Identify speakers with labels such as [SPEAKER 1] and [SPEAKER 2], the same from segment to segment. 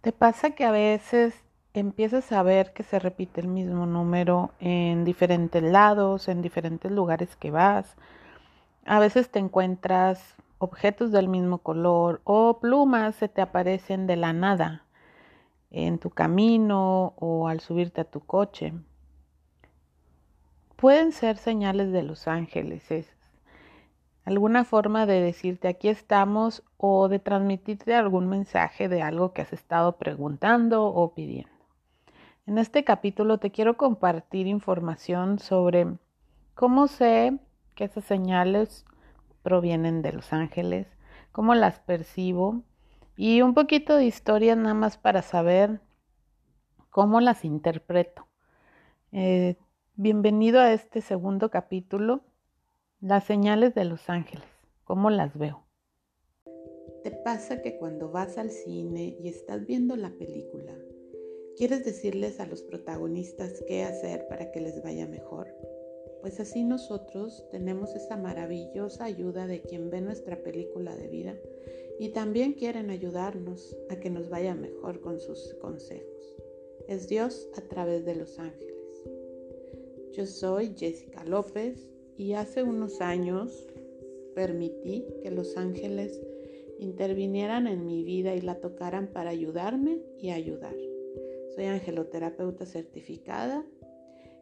[SPEAKER 1] ¿Te pasa que a veces empiezas a ver que se repite el mismo número en diferentes lados, en diferentes lugares que vas? A veces te encuentras objetos del mismo color o plumas se te aparecen de la nada en tu camino o al subirte a tu coche. Pueden ser señales de los ángeles esas. Alguna forma de decirte aquí estamos o de transmitirte algún mensaje de algo que has estado preguntando o pidiendo. En este capítulo te quiero compartir información sobre cómo sé que esas señales provienen de los ángeles, cómo las percibo y un poquito de historia nada más para saber cómo las interpreto. Eh, bienvenido a este segundo capítulo, las señales de los ángeles, cómo las veo.
[SPEAKER 2] ¿Te pasa que cuando vas al cine y estás viendo la película, quieres decirles a los protagonistas qué hacer para que les vaya mejor? Pues así nosotros tenemos esa maravillosa ayuda de quien ve nuestra película de vida y también quieren ayudarnos a que nos vaya mejor con sus consejos. Es Dios a través de los ángeles. Yo soy Jessica López y hace unos años permití que los ángeles intervinieran en mi vida y la tocaran para ayudarme y ayudar. Soy angeloterapeuta certificada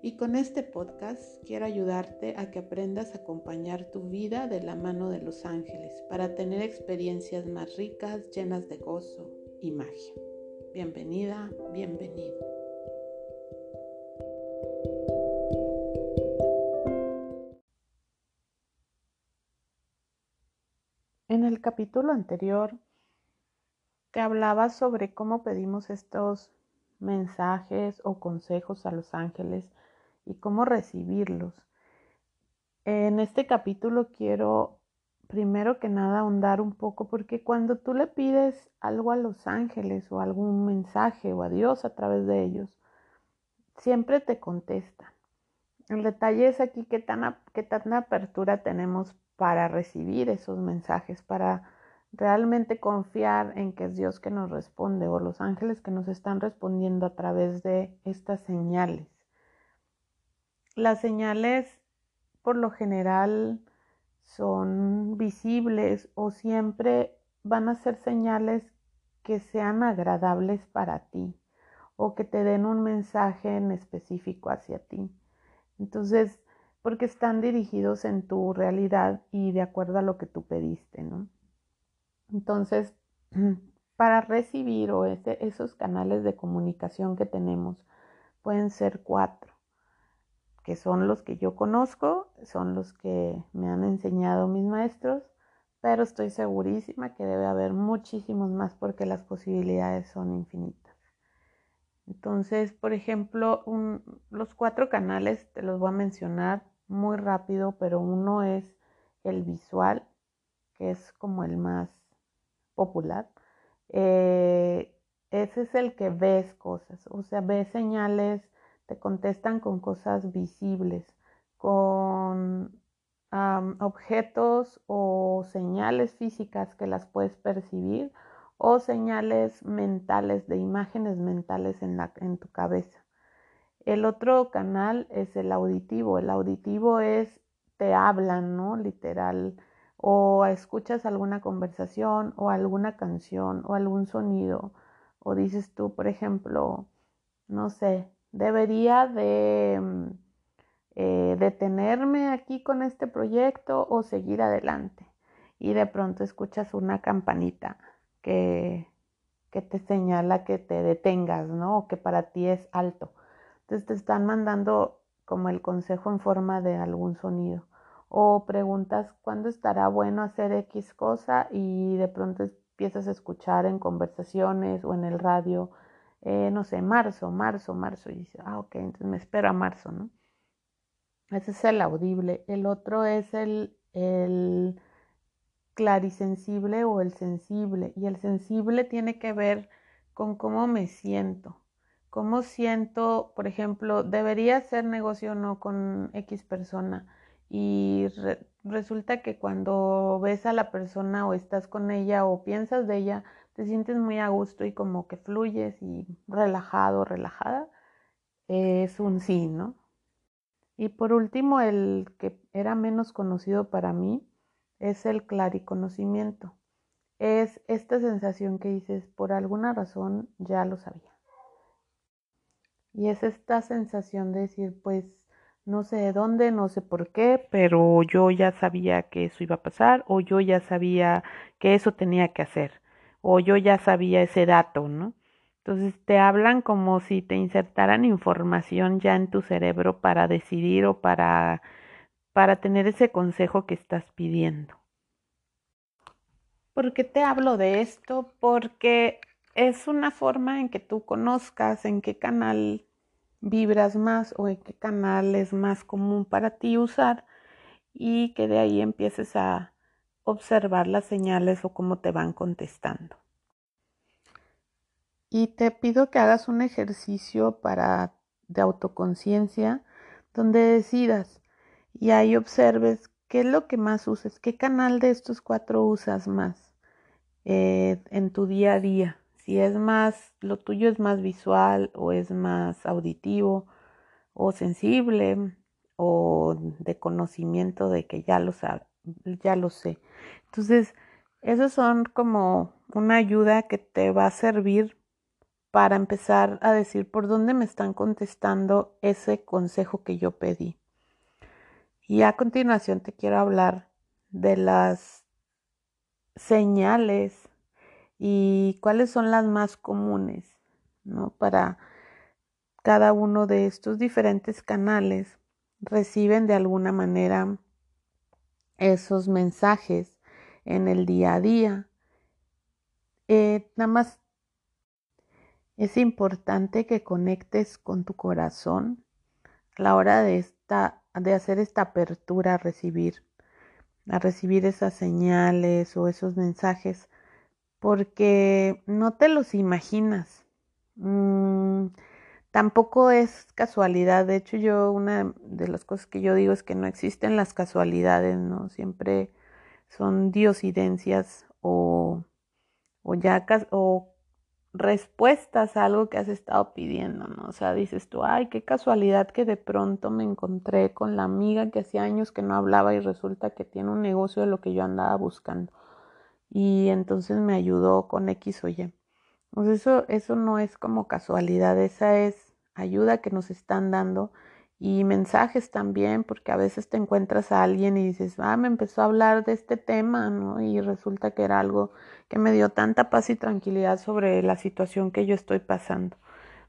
[SPEAKER 2] y con este podcast quiero ayudarte a que aprendas a acompañar tu vida de la mano de los ángeles para tener experiencias más ricas, llenas de gozo y magia. Bienvenida, bienvenido.
[SPEAKER 1] El capítulo anterior te hablaba sobre cómo pedimos estos mensajes o consejos a los ángeles y cómo recibirlos. En este capítulo quiero primero que nada ahondar un poco porque cuando tú le pides algo a los ángeles o algún mensaje o a Dios a través de ellos, siempre te contestan. El detalle es aquí qué tan, qué tanta apertura tenemos para recibir esos mensajes, para realmente confiar en que es Dios que nos responde o los ángeles que nos están respondiendo a través de estas señales. Las señales por lo general son visibles o siempre van a ser señales que sean agradables para ti o que te den un mensaje en específico hacia ti. Entonces, porque están dirigidos en tu realidad y de acuerdo a lo que tú pediste, ¿no? Entonces, para recibir o esos canales de comunicación que tenemos pueden ser cuatro que son los que yo conozco, son los que me han enseñado mis maestros, pero estoy segurísima que debe haber muchísimos más porque las posibilidades son infinitas. Entonces, por ejemplo, los cuatro canales te los voy a mencionar muy rápido, pero uno es el visual, que es como el más popular. Eh, ese es el que ves cosas, o sea, ves señales te contestan con cosas visibles, con objetos o señales físicas que las puedes percibir o señales mentales, de imágenes mentales en, la, en tu cabeza. El otro canal es el auditivo. El auditivo es, te hablan, ¿no? Literal. O escuchas alguna conversación o alguna canción o algún sonido. O dices tú, por ejemplo, no sé, debería de mm, eh, detenerme aquí con este proyecto o seguir adelante. Y de pronto escuchas una campanita que, que te señala que te detengas, ¿no? O que para ti es alto. Entonces te están mandando como el consejo en forma de algún sonido. O preguntas cuándo estará bueno hacer X cosa y de pronto empiezas a escuchar en conversaciones o en el radio eh, no sé, marzo, marzo, marzo. Y dice, ah, ok, entonces me espero a marzo, ¿no? Ese es el audible. El otro es el, el clarisensible o el sensible. Y el sensible tiene que ver con cómo me siento. Cómo siento, por ejemplo, debería hacer negocio o no con X persona. Y resulta que cuando ves a la persona o estás con ella o piensas de ella, te sientes muy a gusto y como que fluyes y relajado, relajada, es un sí, ¿no? Y por último, el que era menos conocido para mí es el clariconocimiento. Es esta sensación que dices, por alguna razón ya lo sabía. Y es esta sensación de decir, pues no sé de dónde, no sé por qué, pero yo ya sabía que eso iba a pasar o yo ya sabía que eso tenía que hacer o yo ya sabía ese dato, ¿no? Entonces te hablan como si te insertaran información ya en tu cerebro para decidir o para, para tener ese consejo que estás pidiendo. ¿Por qué te hablo de esto? Porque es una forma en que tú conozcas en qué canal vibras más o en qué canal es más común para ti usar y que de ahí empieces a observar las señales o cómo te van contestando. Y te pido que hagas un ejercicio para de autoconciencia donde decidas y ahí observes qué es lo que más usas, qué canal de estos cuatro usas más eh, en tu día a día si es más, lo tuyo es más visual o es más auditivo o sensible o de conocimiento de que ya lo sabe, ya lo sé. Entonces, esos son como una ayuda que te va a servir para empezar a decir por dónde me están contestando ese consejo que yo pedí. Y a continuación te quiero hablar de las señales y cuáles son las más comunes, ¿no? Para cada uno de estos diferentes canales reciben de alguna manera esos mensajes en el día a día. Eh, nada más es importante que conectes con tu corazón a la hora de, esta, de hacer esta apertura a recibir, a recibir esas señales o esos mensajes porque no te los imaginas. Mm, tampoco es casualidad. De hecho, yo una de las cosas que yo digo es que no existen las casualidades, ¿no? Siempre son diosidencias o, o ya o respuestas a algo que has estado pidiendo, ¿no? O sea, dices tú, ay, qué casualidad que de pronto me encontré con la amiga que hacía años que no hablaba y resulta que tiene un negocio de lo que yo andaba buscando y entonces me ayudó con X o Y. Pues eso, eso no es como casualidad, esa es ayuda que nos están dando y mensajes también, porque a veces te encuentras a alguien y dices, ah, me empezó a hablar de este tema, ¿no? Y resulta que era algo que me dio tanta paz y tranquilidad sobre la situación que yo estoy pasando.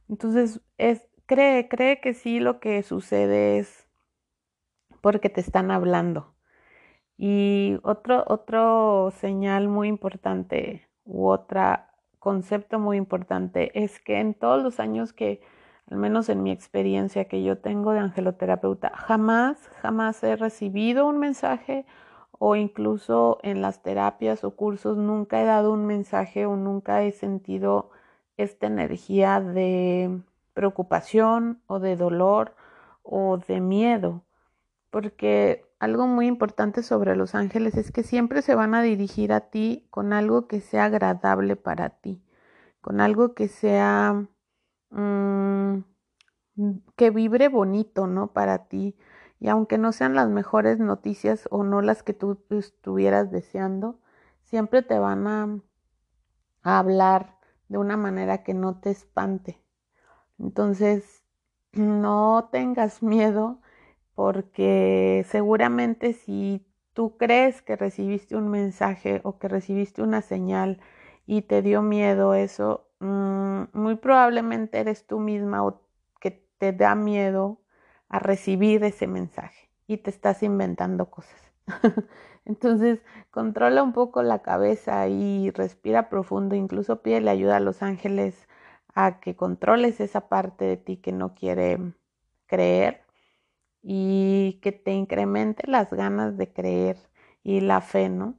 [SPEAKER 1] Entonces, es, cree, cree que sí lo que sucede es porque te están hablando. Y otro, otro señal muy importante u otro concepto muy importante es que en todos los años que, al menos en mi experiencia que yo tengo de angeloterapeuta, jamás, jamás he recibido un mensaje o incluso en las terapias o cursos nunca he dado un mensaje o nunca he sentido esta energía de preocupación o de dolor o de miedo, porque algo muy importante sobre los ángeles es que siempre se van a dirigir a ti con algo que sea agradable para ti, con algo que sea, mm, que vibre bonito, ¿no? Para ti. Y aunque no sean las mejores noticias o no las que tú estuvieras deseando, siempre te van a, a hablar de una manera que no te espante. Entonces, no tengas miedo porque seguramente si tú crees que recibiste un mensaje o que recibiste una señal y te dio miedo eso, mm, muy probablemente eres tú misma o que te da miedo a recibir ese mensaje y te estás inventando cosas. Entonces, controla un poco la cabeza y respira profundo, incluso pídele ayuda a los ángeles a que controles esa parte de ti que no quiere creer y que te incremente las ganas de creer y la fe, ¿no?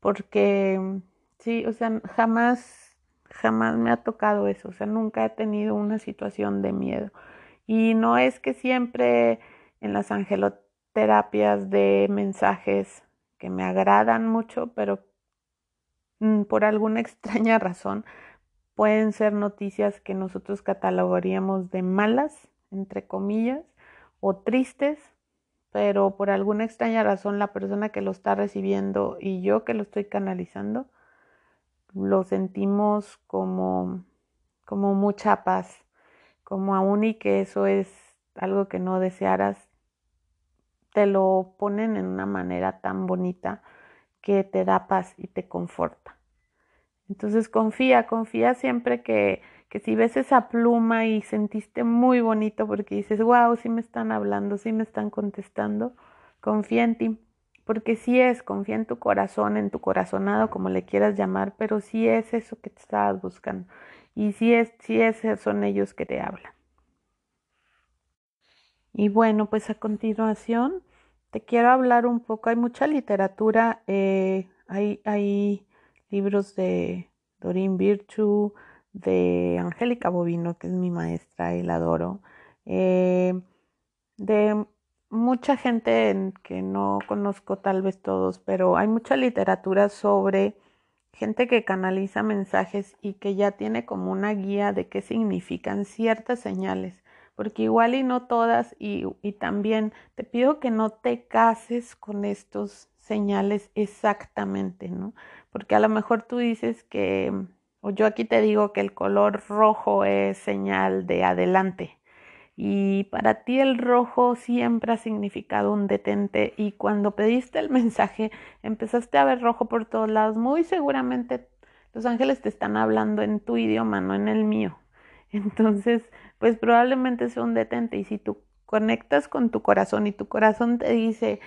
[SPEAKER 1] Porque sí, o sea, jamás, jamás me ha tocado eso, o sea, nunca he tenido una situación de miedo. Y no es que siempre en las angeloterapias de mensajes que me agradan mucho, pero mm, por alguna extraña razón pueden ser noticias que nosotros catalogaríamos de malas, entre comillas, o tristes, pero por alguna extraña razón la persona que lo está recibiendo y yo que lo estoy canalizando, lo sentimos como, como mucha paz, como aún y que eso es algo que no desearas, te lo ponen en una manera tan bonita que te da paz y te conforta. Entonces confía, confía siempre que, que si ves esa pluma y sentiste muy bonito porque dices, wow, sí me están hablando, sí me están contestando, confía en ti, porque sí es, confía en tu corazón, en tu corazonado, como le quieras llamar, pero sí es eso que te estabas buscando y sí es, sí es, son ellos que te hablan. Y bueno, pues a continuación te quiero hablar un poco, hay mucha literatura, eh, hay, hay libros de Doreen Virtue, de Angélica Bovino, que es mi maestra y la adoro, eh, de mucha gente que no conozco tal vez todos, pero hay mucha literatura sobre gente que canaliza mensajes y que ya tiene como una guía de qué significan ciertas señales, porque igual y no todas, y, y también te pido que no te cases con estos señales exactamente, ¿no? Porque a lo mejor tú dices que, o yo aquí te digo que el color rojo es señal de adelante. Y para ti el rojo siempre ha significado un detente y cuando pediste el mensaje empezaste a ver rojo por todos lados. Muy seguramente los ángeles te están hablando en tu idioma, no en el mío. Entonces, pues probablemente sea un detente y si tú conectas con tu corazón y tu corazón te dice,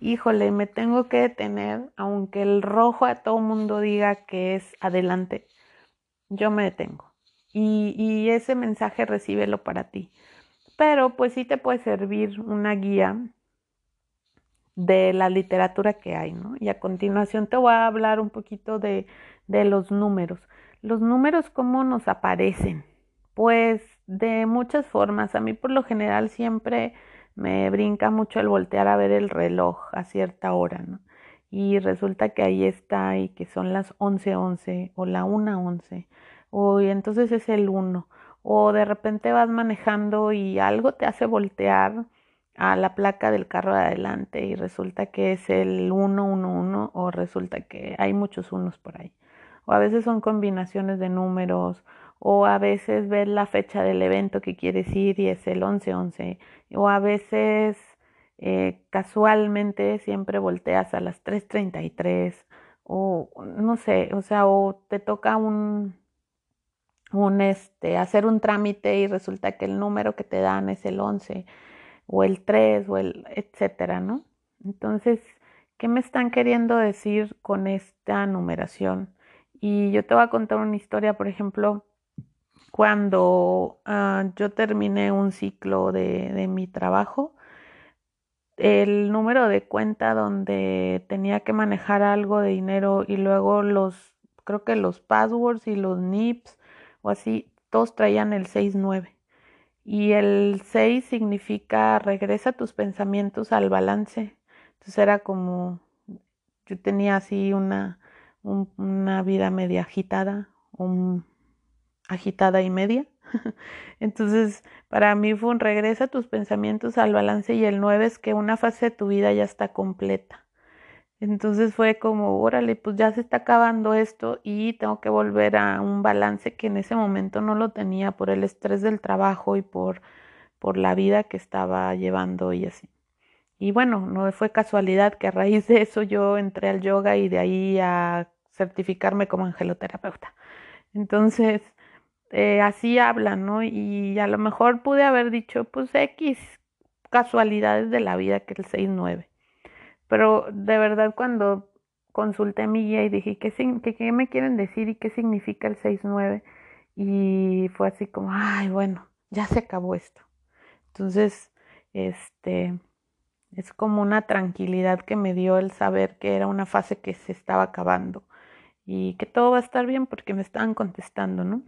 [SPEAKER 1] híjole, me tengo que detener, aunque el rojo a todo mundo diga que es adelante, yo me detengo. Y, ese mensaje recíbelo para ti. Pero pues sí te puede servir una guía de la literatura que hay, ¿no? Y a continuación te voy a hablar un poquito de, de los números. Los números, ¿cómo nos aparecen? Pues de muchas formas. A mí por lo general siempre me brinca mucho el voltear a ver el reloj a cierta hora, ¿no? Y resulta que ahí está y que son las 11:11 o la 1:11 o entonces es el 1 o de repente vas manejando y algo te hace voltear a la placa del carro de adelante y resulta que es el 111 o resulta que hay muchos unos por ahí. O a veces son combinaciones de números o a veces ves la fecha del evento que quieres ir y es el 11-11, o a veces eh, casualmente siempre volteas a las 3.33, o no sé, o sea, o te toca un, un este, hacer un trámite y resulta que el número que te dan es el 11 o el 3 o el etcétera, ¿no? Entonces, ¿qué me están queriendo decir con esta numeración? Y yo te voy a contar una historia, por ejemplo, cuando uh, yo terminé un ciclo de, de mi trabajo, el número de cuenta donde tenía que manejar algo de dinero y luego los, creo que los passwords y los NIPs o así, todos traían el 6-9. Y el 6 significa regresa tus pensamientos al balance. Entonces era como, yo tenía así una, un, una vida media agitada, un, agitada y media. Entonces, para mí fue un regresa tus pensamientos al balance y el 9 es que una fase de tu vida ya está completa. Entonces fue como, órale, pues ya se está acabando esto y tengo que volver a un balance que en ese momento no lo tenía por el estrés del trabajo y por, por la vida que estaba llevando y así. Y bueno, no fue casualidad que a raíz de eso yo entré al yoga y de ahí a certificarme como angeloterapeuta. Entonces, eh, así hablan, ¿no? Y a lo mejor pude haber dicho, pues X casualidades de la vida que el 6-9. Pero de verdad cuando consulté mi guía y dije, ¿qué, qué, me quieren decir y qué significa el 6-9? Y fue así como, ay, bueno, ya se acabó esto. Entonces, este, es como una tranquilidad que me dio el saber que era una fase que se estaba acabando y que todo va a estar bien porque me estaban contestando, ¿no?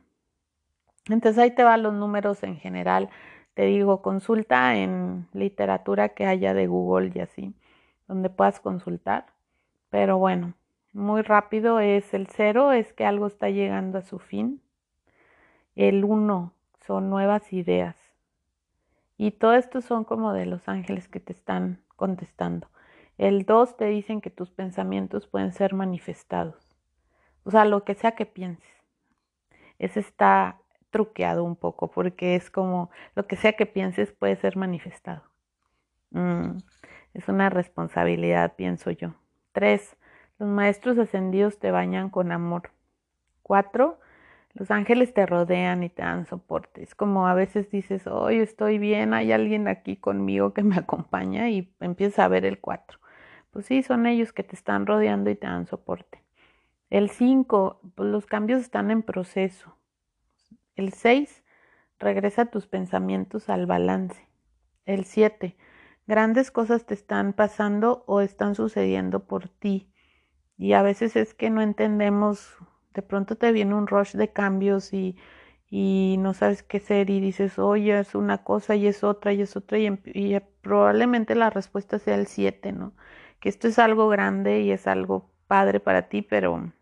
[SPEAKER 1] Entonces ahí te van los números en general. Te digo, consulta en literatura que haya de Google y así donde puedas consultar. Pero bueno, muy rápido es el cero, es que algo está llegando a su fin. El uno son nuevas ideas. Y todo esto son como de los ángeles que te están contestando. El dos te dicen que tus pensamientos pueden ser manifestados. O sea, lo que sea que pienses. Ese está truqueado un poco porque es como lo que sea que pienses puede ser manifestado. Mm, es una responsabilidad, pienso yo. Tres, los maestros ascendidos te bañan con amor. Cuatro, los ángeles te rodean y te dan soporte. Es como a veces dices, hoy estoy bien, hay alguien aquí conmigo que me acompaña y empiezas a ver el cuatro. Pues sí, son ellos que te están rodeando y te dan soporte. El cinco, pues los cambios están en proceso. El 6, regresa tus pensamientos al balance. El 7, grandes cosas te están pasando o están sucediendo por ti. Y a veces es que no entendemos, de pronto te viene un rush de cambios y, y no sabes qué hacer y dices, oye, es una cosa y es otra y es otra y, y probablemente la respuesta sea el 7, ¿no? Que esto es algo grande y es algo padre para ti, pero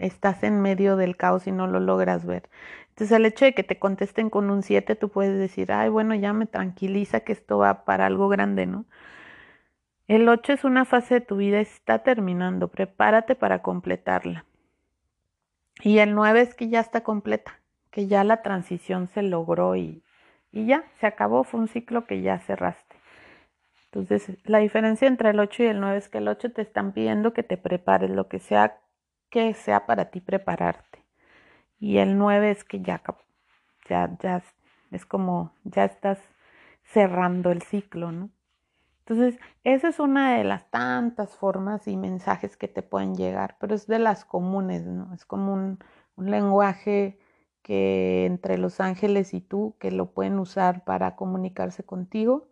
[SPEAKER 1] estás en medio del caos y no lo logras ver. Entonces el hecho de que te contesten con un 7, tú puedes decir, ay, bueno, ya me tranquiliza que esto va para algo grande, ¿no? El 8 es una fase de tu vida, está terminando, prepárate para completarla. Y el 9 es que ya está completa, que ya la transición se logró y, y ya, se acabó, fue un ciclo que ya cerraste. Entonces, la diferencia entre el 8 y el 9 es que el 8 te están pidiendo que te prepares, lo que sea que sea para ti prepararte. Y el 9 es que ya, ya, ya es como, ya estás cerrando el ciclo, ¿no? Entonces, esa es una de las tantas formas y mensajes que te pueden llegar, pero es de las comunes, ¿no? Es como un, un lenguaje que entre los ángeles y tú, que lo pueden usar para comunicarse contigo.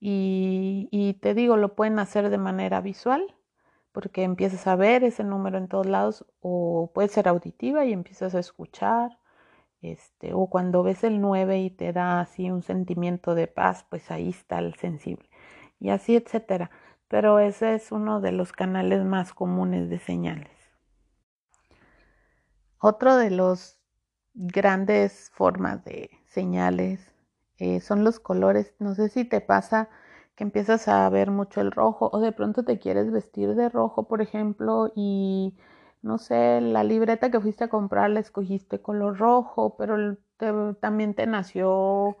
[SPEAKER 1] Y, y te digo, lo pueden hacer de manera visual, porque empiezas a ver ese número en todos lados o puede ser auditiva y empiezas a escuchar, este, o cuando ves el 9 y te da así un sentimiento de paz, pues ahí está el sensible y así etcétera. Pero ese es uno de los canales más comunes de señales. Otro de los grandes formas de señales eh, son los colores. No sé si te pasa que empiezas a ver mucho el rojo o de pronto te quieres vestir de rojo, por ejemplo, y no sé, la libreta que fuiste a comprar la escogiste color rojo, pero también te nació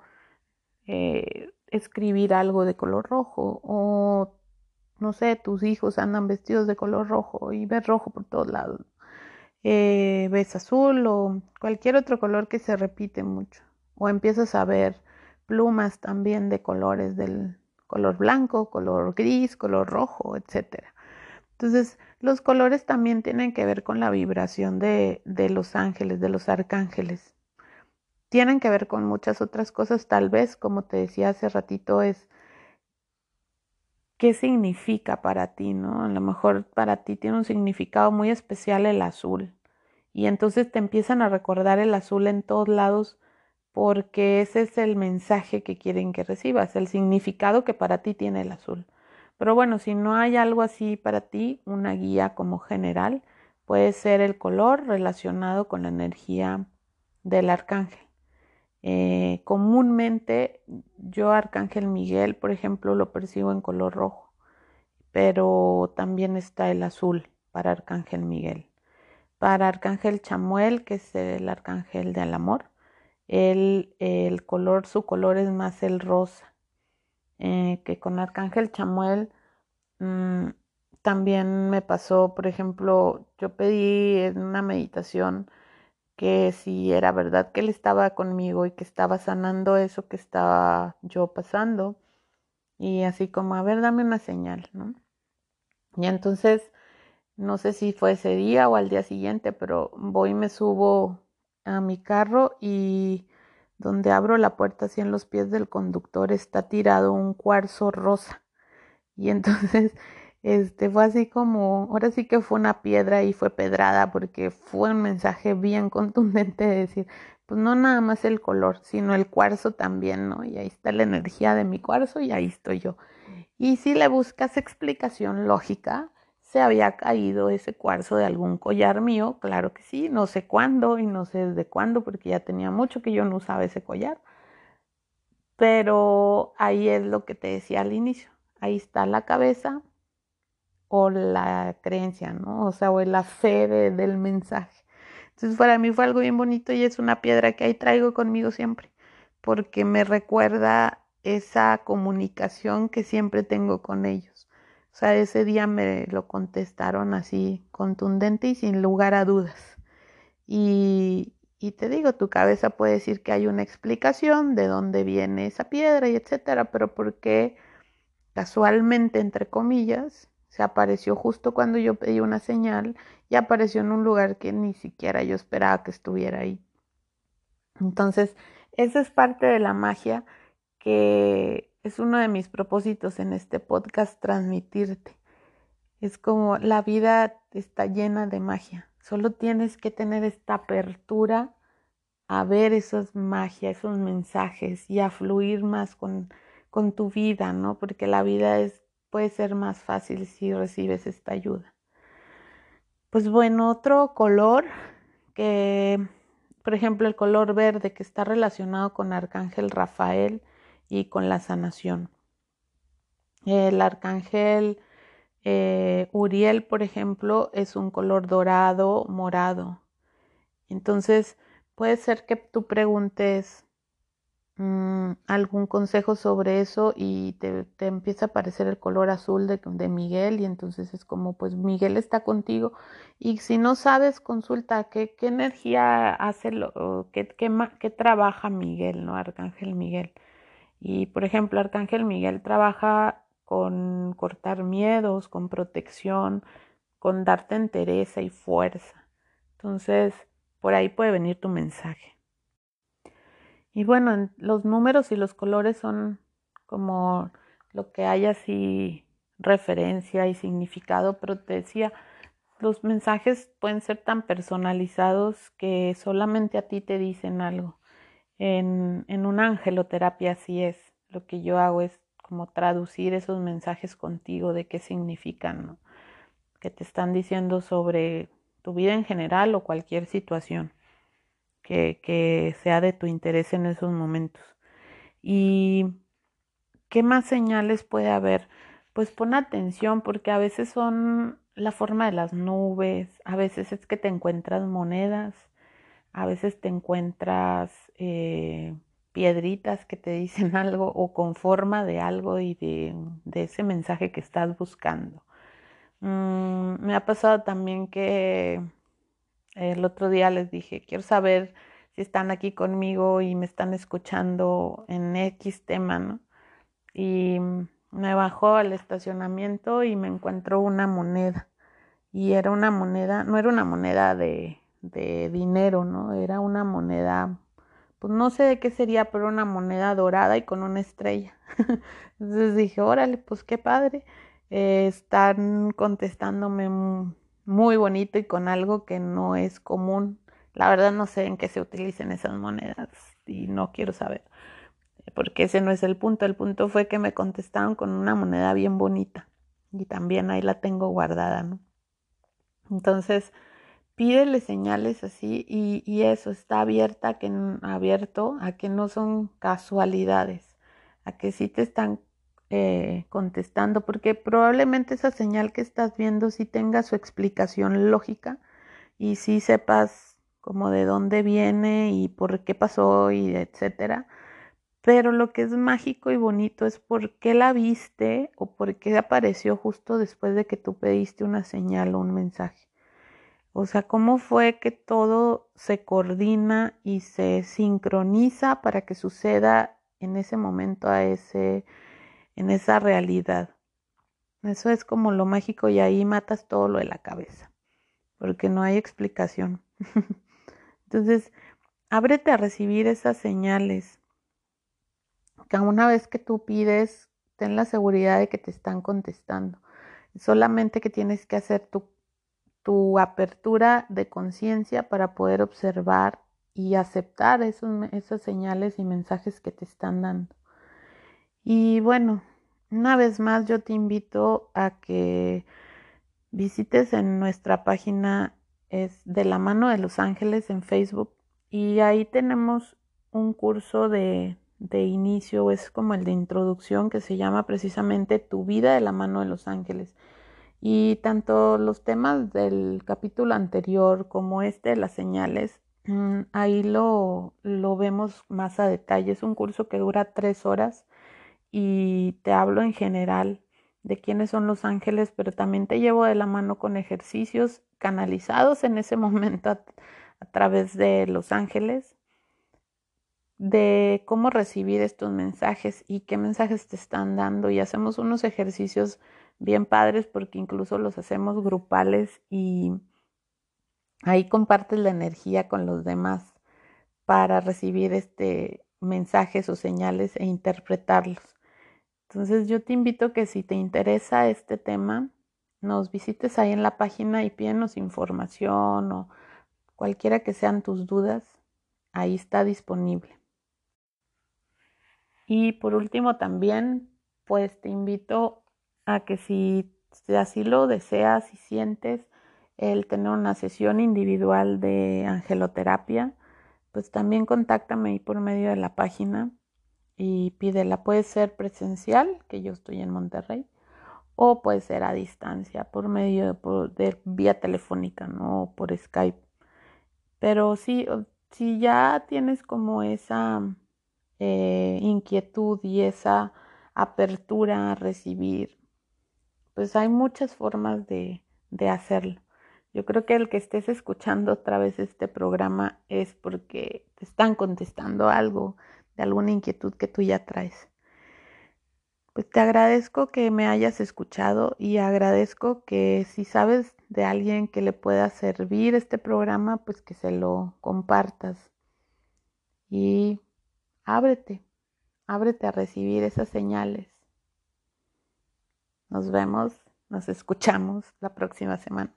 [SPEAKER 1] eh, escribir algo de color rojo o no sé, tus hijos andan vestidos de color rojo y ves rojo por todos lados. Eh, ves azul o cualquier otro color que se repite mucho. O empiezas a ver plumas también de colores del, color blanco, color gris, color rojo, etc. Entonces, los colores también tienen que ver con la vibración de, de los ángeles, de los arcángeles. Tienen que ver con muchas otras cosas, tal vez, como te decía hace ratito, es qué significa para ti, ¿no? A lo mejor para ti tiene un significado muy especial el azul. Y entonces te empiezan a recordar el azul en todos lados porque ese es el mensaje que quieren que recibas, el significado que para ti tiene el azul. Pero bueno, si no hay algo así para ti, una guía como general, puede ser el color relacionado con la energía del arcángel. Eh, comúnmente yo Arcángel Miguel, por ejemplo, lo percibo en color rojo, pero también está el azul para Arcángel Miguel. Para Arcángel Chamuel, que es el arcángel del amor, el, el color, su color es más el rosa. Eh, que con Arcángel Chamuel mm, también me pasó, por ejemplo, yo pedí en una meditación que si era verdad que él estaba conmigo y que estaba sanando eso que estaba yo pasando. Y así como, a ver, dame una señal, ¿no? Y entonces, no sé si fue ese día o al día siguiente, pero voy y me subo a mi carro y donde abro la puerta así en los pies del conductor está tirado un cuarzo rosa. Y entonces este fue así como, ahora sí que fue una piedra y fue pedrada porque fue un mensaje bien contundente de decir, pues no nada más el color, sino el cuarzo también, ¿no? Y ahí está la energía de mi cuarzo y ahí estoy yo. Y si le buscas explicación lógica, se había caído ese cuarzo de algún collar mío, claro que sí, no sé cuándo y no sé desde cuándo, porque ya tenía mucho que yo no usaba ese collar. Pero ahí es lo que te decía al inicio, ahí está la cabeza o la creencia, ¿no? O sea, o la fe del mensaje. Entonces para mí fue algo bien bonito y es una piedra que ahí traigo conmigo siempre, porque me recuerda esa comunicación que siempre tengo con ellos. O sea, ese día me lo contestaron así contundente y sin lugar a dudas. Y, y te digo, tu cabeza puede decir que hay una explicación de dónde viene esa piedra y etcétera, pero porque casualmente, entre comillas, se apareció justo cuando yo pedí una señal y apareció en un lugar que ni siquiera yo esperaba que estuviera ahí. Entonces, esa es parte de la magia que es uno de mis propósitos en este podcast, transmitirte. Es como la vida está llena de magia. Solo tienes que tener esta apertura a ver esas magias, esos mensajes y a fluir más con, con tu vida, ¿no? Porque la vida es puede ser más fácil si recibes esta ayuda. Pues bueno, otro color que, por ejemplo, el color verde que está relacionado con Arcángel Rafael y con la sanación. El Arcángel eh, Uriel, por ejemplo, es un color dorado, morado. Entonces, puede ser que tú preguntes, Mm, algún consejo sobre eso y te, empieza a aparecer el color azul de, de, Miguel y entonces es como pues Miguel está contigo y si no sabes consulta qué, qué energía hace lo, qué, qué, qué trabaja Miguel, ¿no? Arcángel Miguel. Y por ejemplo, Arcángel Miguel trabaja con cortar miedos, con protección, con darte entereza y fuerza. Entonces, por ahí puede venir tu mensaje. Y bueno, los números y los colores son como lo que hay así referencia y significado, pero decía, los mensajes pueden ser tan personalizados que solamente a ti te dicen algo. En, en una angeloterapia así es. Lo que yo hago es como traducir esos mensajes contigo de qué significan, ¿no? que te están diciendo sobre tu vida en general o cualquier situación que, sea de tu interés en esos momentos. ¿Y qué más señales puede haber? Pues pon atención porque a veces son la forma de las nubes, a veces es que te encuentras monedas, a veces te encuentras eh, piedritas que te dicen algo o con forma de algo y de, ese mensaje que estás buscando. Mm, me ha pasado también que el otro día les dije, quiero saber si están aquí conmigo y me están escuchando en X tema, ¿no? Y me bajó al estacionamiento y me encuentro una moneda. Y era una moneda, no era una moneda de, de dinero, ¿no? Era una moneda, pues no sé de qué sería, pero una moneda dorada y con una estrella. Entonces dije, órale, pues qué padre. Eh, están contestándome muy bonito y con algo que no es común. La verdad no sé en qué se utilicen esas monedas y no quiero saber, porque ese no es el punto. El punto fue que me contestaron con una moneda bien bonita y también ahí la tengo guardada, ¿no? Entonces, pídele señales así y, eso está abierta, que, abierto a que no son casualidades, a que sí te están eh, contestando, porque probablemente esa señal que estás viendo sí tenga su explicación lógica y sí sepas como de dónde viene y por qué pasó y etcétera. Pero lo que es mágico y bonito es por qué la viste o por qué apareció justo después de que tú pediste una señal o un mensaje. O sea, cómo fue que todo se coordina y se sincroniza para que suceda en ese momento a ese en esa realidad. Eso es como lo mágico y ahí matas todo lo de la cabeza, porque no hay explicación. Entonces, ábrete a recibir esas señales. Que una vez que tú pides, ten la seguridad de que te están contestando. Solamente que tienes que hacer tu, tu apertura de conciencia para poder observar y aceptar esos, esas señales y mensajes que te están dando. Y bueno, una vez más yo te invito a que visites en nuestra página, es de la mano de los ángeles en Facebook y ahí tenemos un curso de, de inicio, es como el de introducción que se llama precisamente Tu vida de la mano de los ángeles. Y tanto los temas del capítulo anterior como este de las señales, mm, ahí lo, lo vemos más a detalle. Es un curso que dura tres horas y te hablo en general de quiénes son los ángeles, pero también te llevo de la mano con ejercicios canalizados en ese momento a, a través de los ángeles, de cómo recibir estos mensajes y qué mensajes te están dando. Y hacemos unos ejercicios bien padres porque incluso los hacemos grupales y ahí compartes la energía con los demás para recibir este mensajes o señales e interpretarlos. Entonces yo te invito que si te interesa este tema, nos visites ahí en la página y pídenos información o cualquiera que sean tus dudas, ahí está disponible. Y por último también, pues te invito a que si así lo deseas y sientes el tener una sesión individual de angeloterapia, pues también contáctame por medio de la página y pídela. Puede ser presencial, que yo estoy en Monterrey, o puede ser a distancia, por medio de, vía telefónica, ¿no? O por Skype. Pero sí, si ya tienes como esa eh, inquietud y esa apertura a recibir pues hay muchas formas de, de hacerlo. Yo creo que el que estés escuchando otra vez este programa es porque te están contestando algo de alguna inquietud que tú ya traes. Pues te agradezco que me hayas escuchado y agradezco que si sabes de alguien que le pueda servir este programa, pues que se lo compartas. Y ábrete, ábrete a recibir esas señales. Nos vemos, nos escuchamos la próxima semana.